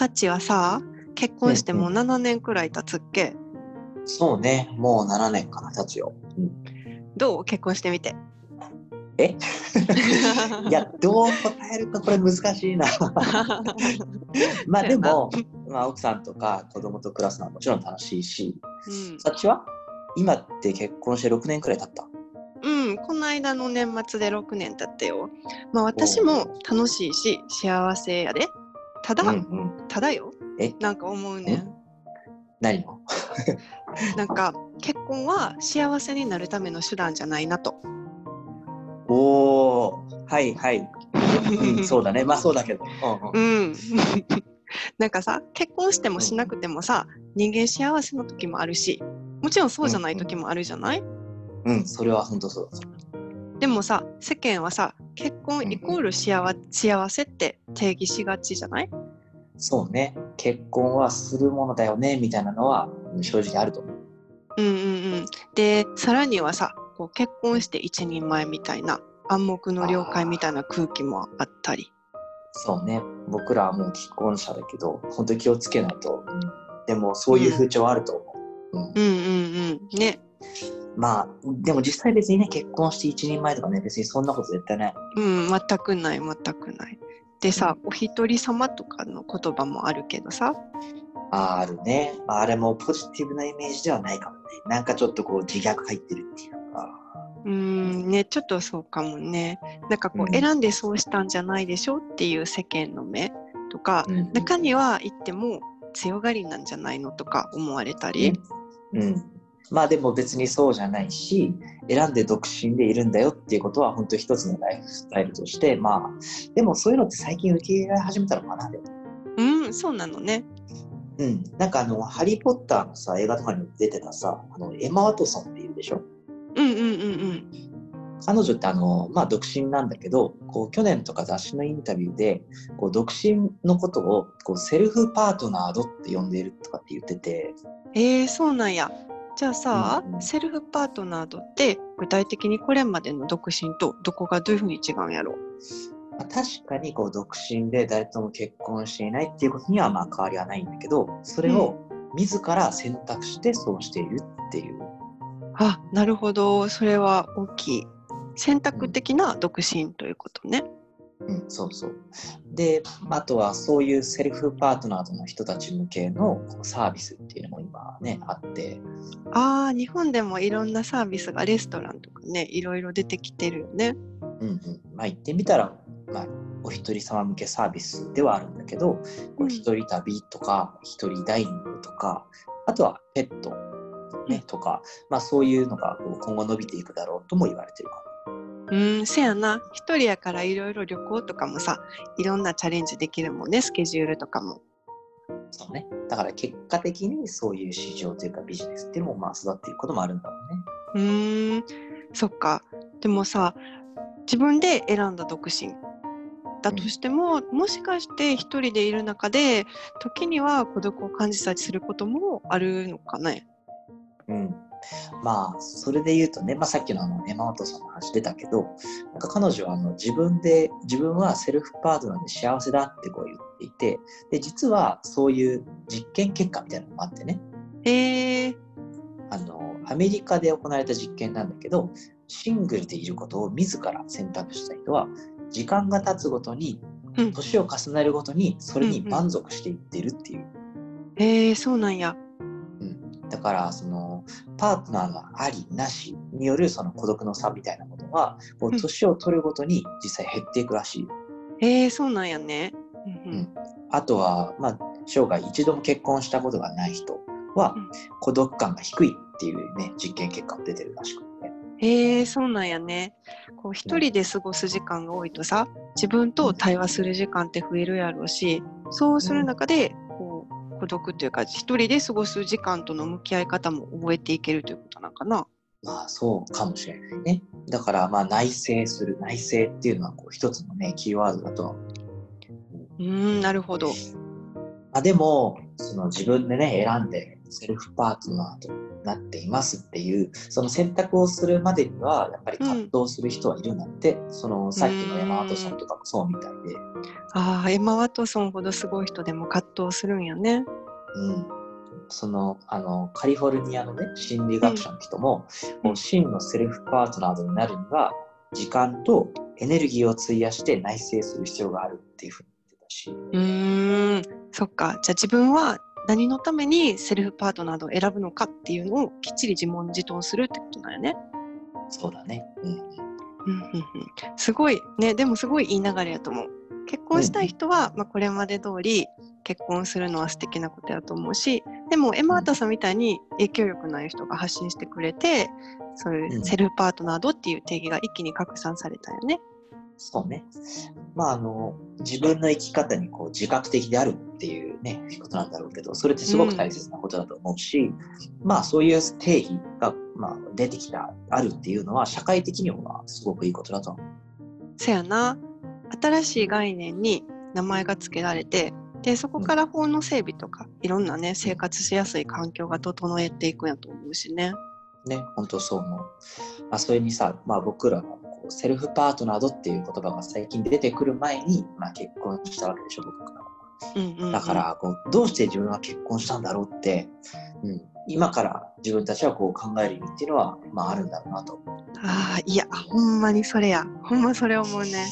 カッチはさ結婚してもう7年くらい経つっけ、そうね、もう7年かな、経つよ。うん、どう？結婚してみて。え？いや、どう答えるかこれ難しいな。まあでも、まあ、奥さんとか子供と暮らすのはもちろん楽しいし、うん。さっちは？今って結婚して6年くらい経った？うん、この間の年末で6年経ったよ。まあ私も楽しいし幸せやで。ただ、うんうん。ただよ。え？なんか思うねん。何も なんか結婚は幸せになるための手段じゃないなと。おー、はいはい。うん、そうだね。まあそうだけど。うんうんうん。なんかさ結婚してもしなくてもさ人間幸せの時もあるしもちろんそうじゃない時もあるじゃない、うん、それは本当そうだ。でもさ世間はさ結婚イコール幸幸せって定義しがちじゃない？そうね。結婚はするものだよね、みたいなのはうん正直あると思う。うんうんうん、でさらにはさこう結婚して一人前みたいな暗黙の了解みたいな空気もあったりそうね。僕らはもう既婚者だけど、本当に気をつけないと。うんでもそういう風潮はあると思う。うんうんうんうんねまあ、でも実際別にね、結婚して一人前とかね、別にそんなこと絶対ない。うん全くない全くないでさお一人様とかの言葉もあるけどさああるね。まああれもポジティブなイメージではないかもね。なんかちょっとこう自虐入ってるっていうか。うんねちょっとそうかもねなんかこうんう選んでそうしたんじゃないでしょっていう世間の目とか、うん中には言っても強がりなんじゃないのとか思われたり、うん。まあでも別にそうじゃないし、選んで独身でいるんだよっていうことは本当一つのライフスタイルとして、まあ、でもそういうのって最近受け入れ始めたのかな、でも。うんそうなのねうん。なんかあの、ハリー・ポッターのさ、映画とかにも出てたさ、あの、エマ・ワトソンっているでしょ？うんうんうんうん彼女ってあの、まあ、独身なんだけどこう去年とか雑誌のインタビューでこう独身のことをこうセルフパートナードって呼んでいるとかって言っててえー、そうなんや。じゃあさ、うん。うんセルフパートナードって具体的にこれまでの独身とどこがどういうふうに違うんやろまあ確かにこう独身で誰とも結婚していないっていうことにはまあ変わりはないんだけどそれを自ら選択してそうしているっていう、あなるほど。それは大きい。選択的な独身ということね。うん、そうそう。であとはそういうセルフパートナードの人たち向けのサービスっていうのも今ねあって。ああ日本でもいろんなサービスがレストランとかねいろいろ出てきてるよね。うんうん、まあ言ってみたら、まあ、お一人様向けサービスではあるんだけど、こううん。一人旅とか一人ダイニングとかあとはペット、ねうん。とか、まあ、そういうのが今後伸びていくだろうとも言われてるかうんせやな一人やからいろいろ旅行とかもさいろんなチャレンジできるもんねスケジュールとかも。もそうねだから結果的にそういう市場というかビジネスっていうのもまあ育っていくこともあるんだろうね。うーんそっかでもさ自分で選んだ独身だとしても、もしかして一人でいる中で時には孤独を感じたりすることもあるのかね。うんまあそれで言うとね、まあ、さっきのあのエマ・ワトソンの話出たけどなんか彼女はあの自分で自分はセルフパートナーで幸せだってこう言っていてで実はそういう実験結果みたいなのもあってね。へえあのアメリカで行われた実験なんだけどシングルでいることを自ら選択した人は時間が経つごとにうん。年を重ねるごとにそれに満足していってるっていう、へえそうなんや。うん、だからそのパートナーがありなしによるその孤独の差みたいなものはこうん。う年を取るごとに実際減っていくらしい。よ、へえそうなんやね。うんうん。あとは、まあ、生涯一度も結婚したことがない人はうん。孤独感が低いっていうね実験結果も出てるらしくて、ね、へえそうなんやね。こう一人で過ごす時間が多いとさ自分と対話する時間って増えるやろうしそうする中で孤独というか一人で過ごす時間との向き合い方も覚えていけるということなんかな。まあそうかもしれないねだからまあ内省する内省っていうのはこう一つのねキーワードだとうーんなるほど。あでもその自分でね選んでセルフパートナーとなっていますっていうその選択をするまでにはやっぱり葛藤する人はいるんだって、うん、そのさっきのエマ・ワトソンとかもそうみたいで。ああエマ・ワトソンほどすごい人でも葛藤するんやね。うん。そのあのカリフォルニアのね心理学者の人も、うん、もう真のセルフパートナーになるには時間とエネルギーを費やして内省する必要があるっていうふうに言ってたし。うん。そっか。じゃあ自分は何のためにセルフパートナーを選ぶのかっていうのをきっちり自問自答するってことだよね。そうだね。うん。うんうんすごいねでもすごいいい流れやと思う。結婚したい人は、うん、まあ、これまで通り結婚するのは素敵なことやと思うしでもエマータさんみたいに影響力のある人が発信してくれてそういうセルフパートナードっていう定義が一気に拡散されたよね。そうね。まあ、あの、自分の生き方にこう自覚的であるっていうね、ことなんだろうけど、それってすごく大切なことだと思うし、うん、まあ、そういう定義が、まあ、出てきた、あるっていうのは、社会的にはすごくいいことだと思う。そやな。新しい概念に名前が付けられて、で、そこから法の整備とか、いろんなね、生活しやすい環境が整えていくんやと思うしね。ね、本当そう思う。まあ、それにさ、まあ、僕らのセルフパートナードっていう言葉が最近出てくる前に、まあ、結婚したわけでしょ僕から、うんうんうん、だからこうどうして自分は結婚したんだろうって、うん、今から自分たちはこう考える意味っていうのは、まあ、あるんだろうなと。ああいやほんまにそれや。ほんまそれ思うね